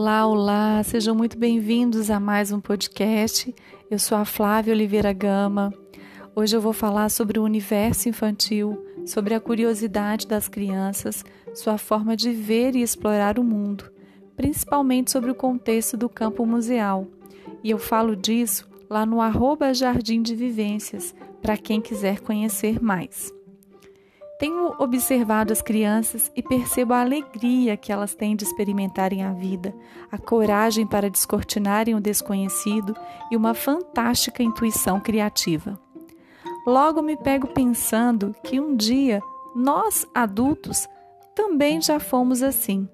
Olá, olá, sejam muito bem-vindos a mais um podcast. Eu sou a Flávia Oliveira Gama. Hoje eu vou falar sobre o universo infantil, sobre a curiosidade das crianças, sua forma de ver e explorar o mundo, principalmente sobre o contexto do campo museal. E eu falo disso lá no arroba Jardim de Vivências, para quem quiser conhecer mais. Tenho observado as crianças e percebo a alegria que elas têm de experimentarem a vida, a coragem para descortinarem o desconhecido e uma fantástica intuição criativa. Logo me pego pensando que um dia nós, adultos, também já fomos assim,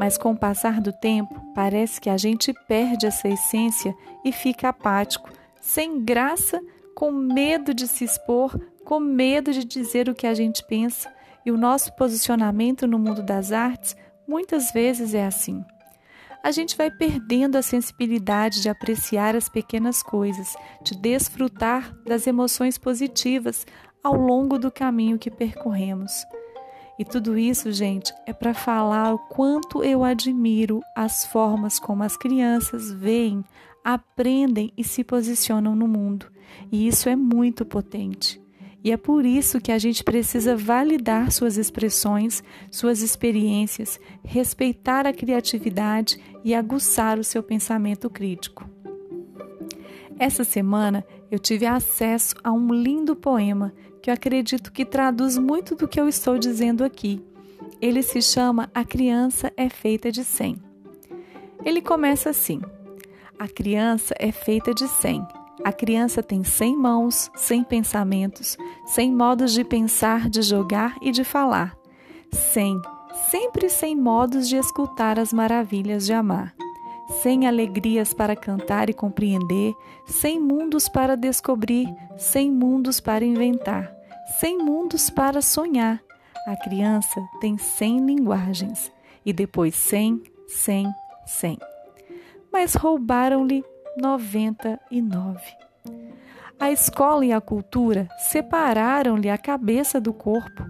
mas com o passar do tempo parece que a gente perde essa essência e fica apático, sem graça, com medo de se expor com medo de dizer o que a gente pensa, e o nosso posicionamento no mundo das artes muitas vezes é assim. A gente vai perdendo a sensibilidade de apreciar as pequenas coisas, de desfrutar das emoções positivas ao longo do caminho que percorremos. E tudo isso, gente, é para falar o quanto eu admiro as formas como as crianças veem, aprendem e se posicionam no mundo. E isso é muito potente. E é por isso que a gente precisa validar suas expressões, suas experiências, respeitar a criatividade e aguçar o seu pensamento crítico. Essa semana eu tive acesso a um lindo poema que eu acredito que traduz muito do que eu estou dizendo aqui. Ele se chama A Criança é Feita de Cem. Ele começa assim: A criança é feita de cem a criança tem cem mãos, cem pensamentos, cem modos de pensar, de jogar e de falar. Cem, sempre cem modos de escutar as maravilhas de amar. Cem alegrias para cantar e compreender, cem mundos para descobrir, cem mundos para inventar, cem mundos para sonhar. A criança tem cem linguagens, e depois cem, cem, cem. Mas roubaram-lhe 99. A escola e a cultura separaram-lhe a cabeça do corpo.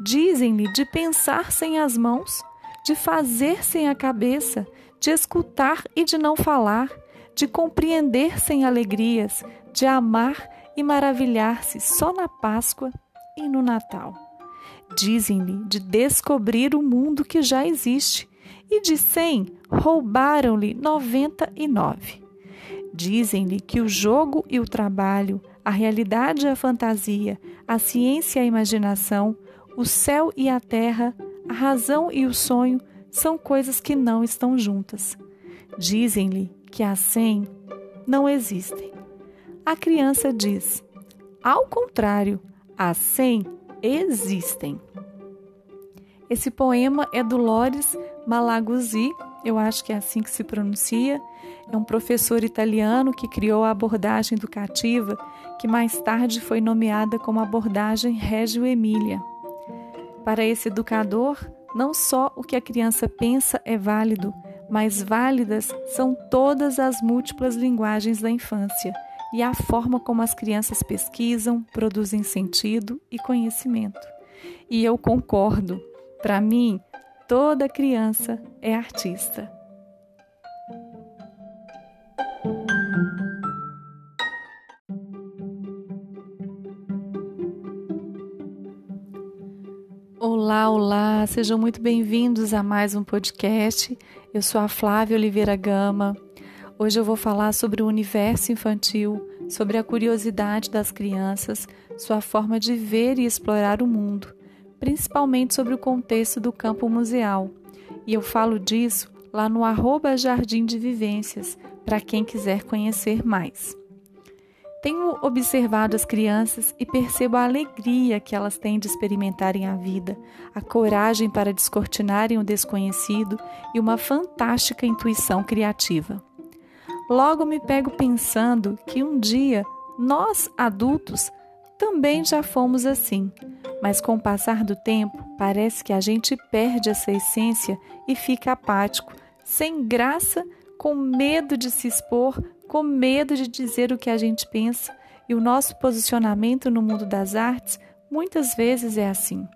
Dizem-lhe de pensar sem as mãos, de fazer sem a cabeça, de escutar e de não falar, de compreender sem alegrias, de amar e maravilhar-se só na Páscoa e no Natal. Dizem-lhe de descobrir o mundo que já existe, e de cem roubaram-lhe noventa e nove. Dizem-lhe que o jogo e o trabalho, a realidade e a fantasia, a ciência e a imaginação, o céu e a terra, a razão e o sonho são coisas que não estão juntas. Dizem-lhe que a cem não existem. A criança diz: ao contrário, as cem existem. Esse poema é do Lores Malaguzzi eu acho que é assim que se pronuncia. É um professor italiano que criou a abordagem educativa, que mais tarde foi nomeada como abordagem Reggio Emília. Para esse educador, não só o que a criança pensa é válido, mas válidas são todas as múltiplas linguagens da infância e a forma como as crianças pesquisam, produzem sentido e conhecimento. E eu concordo. Para mim, Toda criança é artista. Olá, olá, sejam muito bem-vindos a mais um podcast. Eu sou a Flávia Oliveira Gama. Hoje eu vou falar sobre o universo infantil, sobre a curiosidade das crianças, sua forma de ver e explorar o mundo principalmente sobre o contexto do campo museal. E eu falo disso lá no arroba Jardim de Vivências, para quem quiser conhecer mais. Tenho observado as crianças e percebo a alegria que elas têm de experimentarem a vida, a coragem para descortinarem o desconhecido e uma fantástica intuição criativa. Logo me pego pensando que um dia nós, adultos, também já fomos assim, mas com o passar do tempo, parece que a gente perde essa essência e fica apático, sem graça, com medo de se expor, com medo de dizer o que a gente pensa, e o nosso posicionamento no mundo das artes muitas vezes é assim.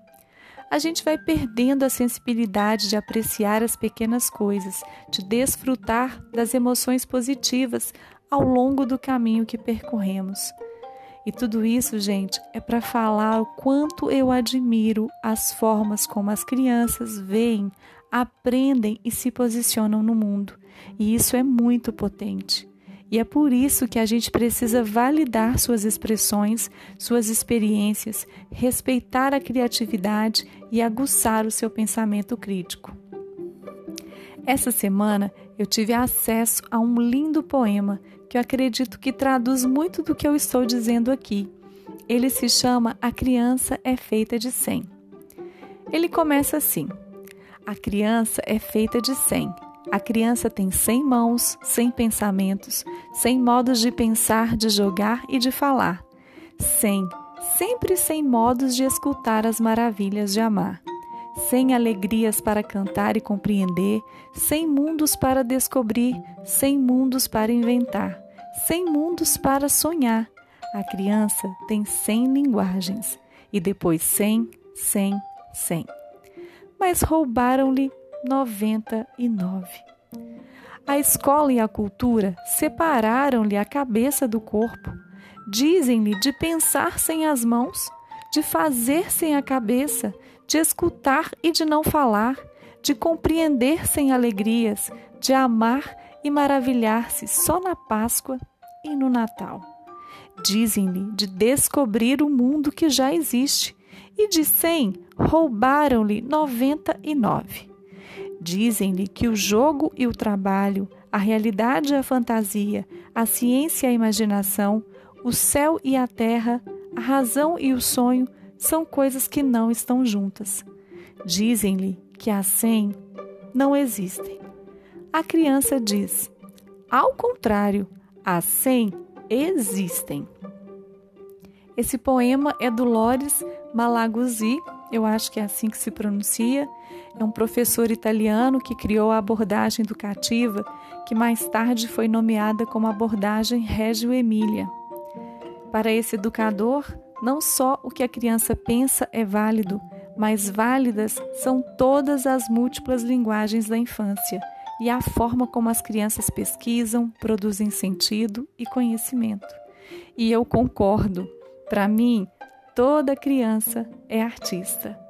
a gente vai perdendo a sensibilidade de apreciar as pequenas coisas, de desfrutar das emoções positivas ao longo do caminho que percorremos. E tudo isso, gente, é para falar o quanto eu admiro as formas como as crianças veem, aprendem e se posicionam no mundo. E isso é muito potente. E é por isso que a gente precisa validar suas expressões, suas experiências, respeitar a criatividade e aguçar o seu pensamento crítico. Essa semana eu tive acesso a um lindo poema que eu acredito que traduz muito do que eu estou dizendo aqui. Ele se chama A Criança é Feita de Cem. Ele começa assim: A criança é feita de cem a criança tem cem mãos, cem pensamentos, cem modos de pensar, de jogar e de falar. Cem, sempre cem modos de escutar as maravilhas de amar. Cem alegrias para cantar e compreender, cem mundos para descobrir, cem mundos para inventar, cem mundos para sonhar. A criança tem cem linguagens, e depois cem, cem, cem. Mas roubaram-lhe 99. A escola e a cultura separaram-lhe a cabeça do corpo. Dizem-lhe de pensar sem as mãos, de fazer sem a cabeça, de escutar e de não falar, de compreender sem alegrias, de amar e maravilhar-se só na Páscoa e no Natal. Dizem-lhe de descobrir o mundo que já existe, e de cem roubaram-lhe noventa e nove. Dizem-lhe que o jogo e o trabalho, a realidade e a fantasia, a ciência e a imaginação, o céu e a terra, a razão e o sonho são coisas que não estão juntas. Dizem-lhe que a cem não existem. A criança diz: ao contrário, as cem existem. Esse poema é do Lores Malaguzzi, eu acho que é assim que se pronuncia. É um professor italiano que criou a abordagem educativa, que mais tarde foi nomeada como abordagem Reggio Emília. Para esse educador, não só o que a criança pensa é válido, mas válidas são todas as múltiplas linguagens da infância e a forma como as crianças pesquisam, produzem sentido e conhecimento. E eu concordo. Para mim, toda criança é artista.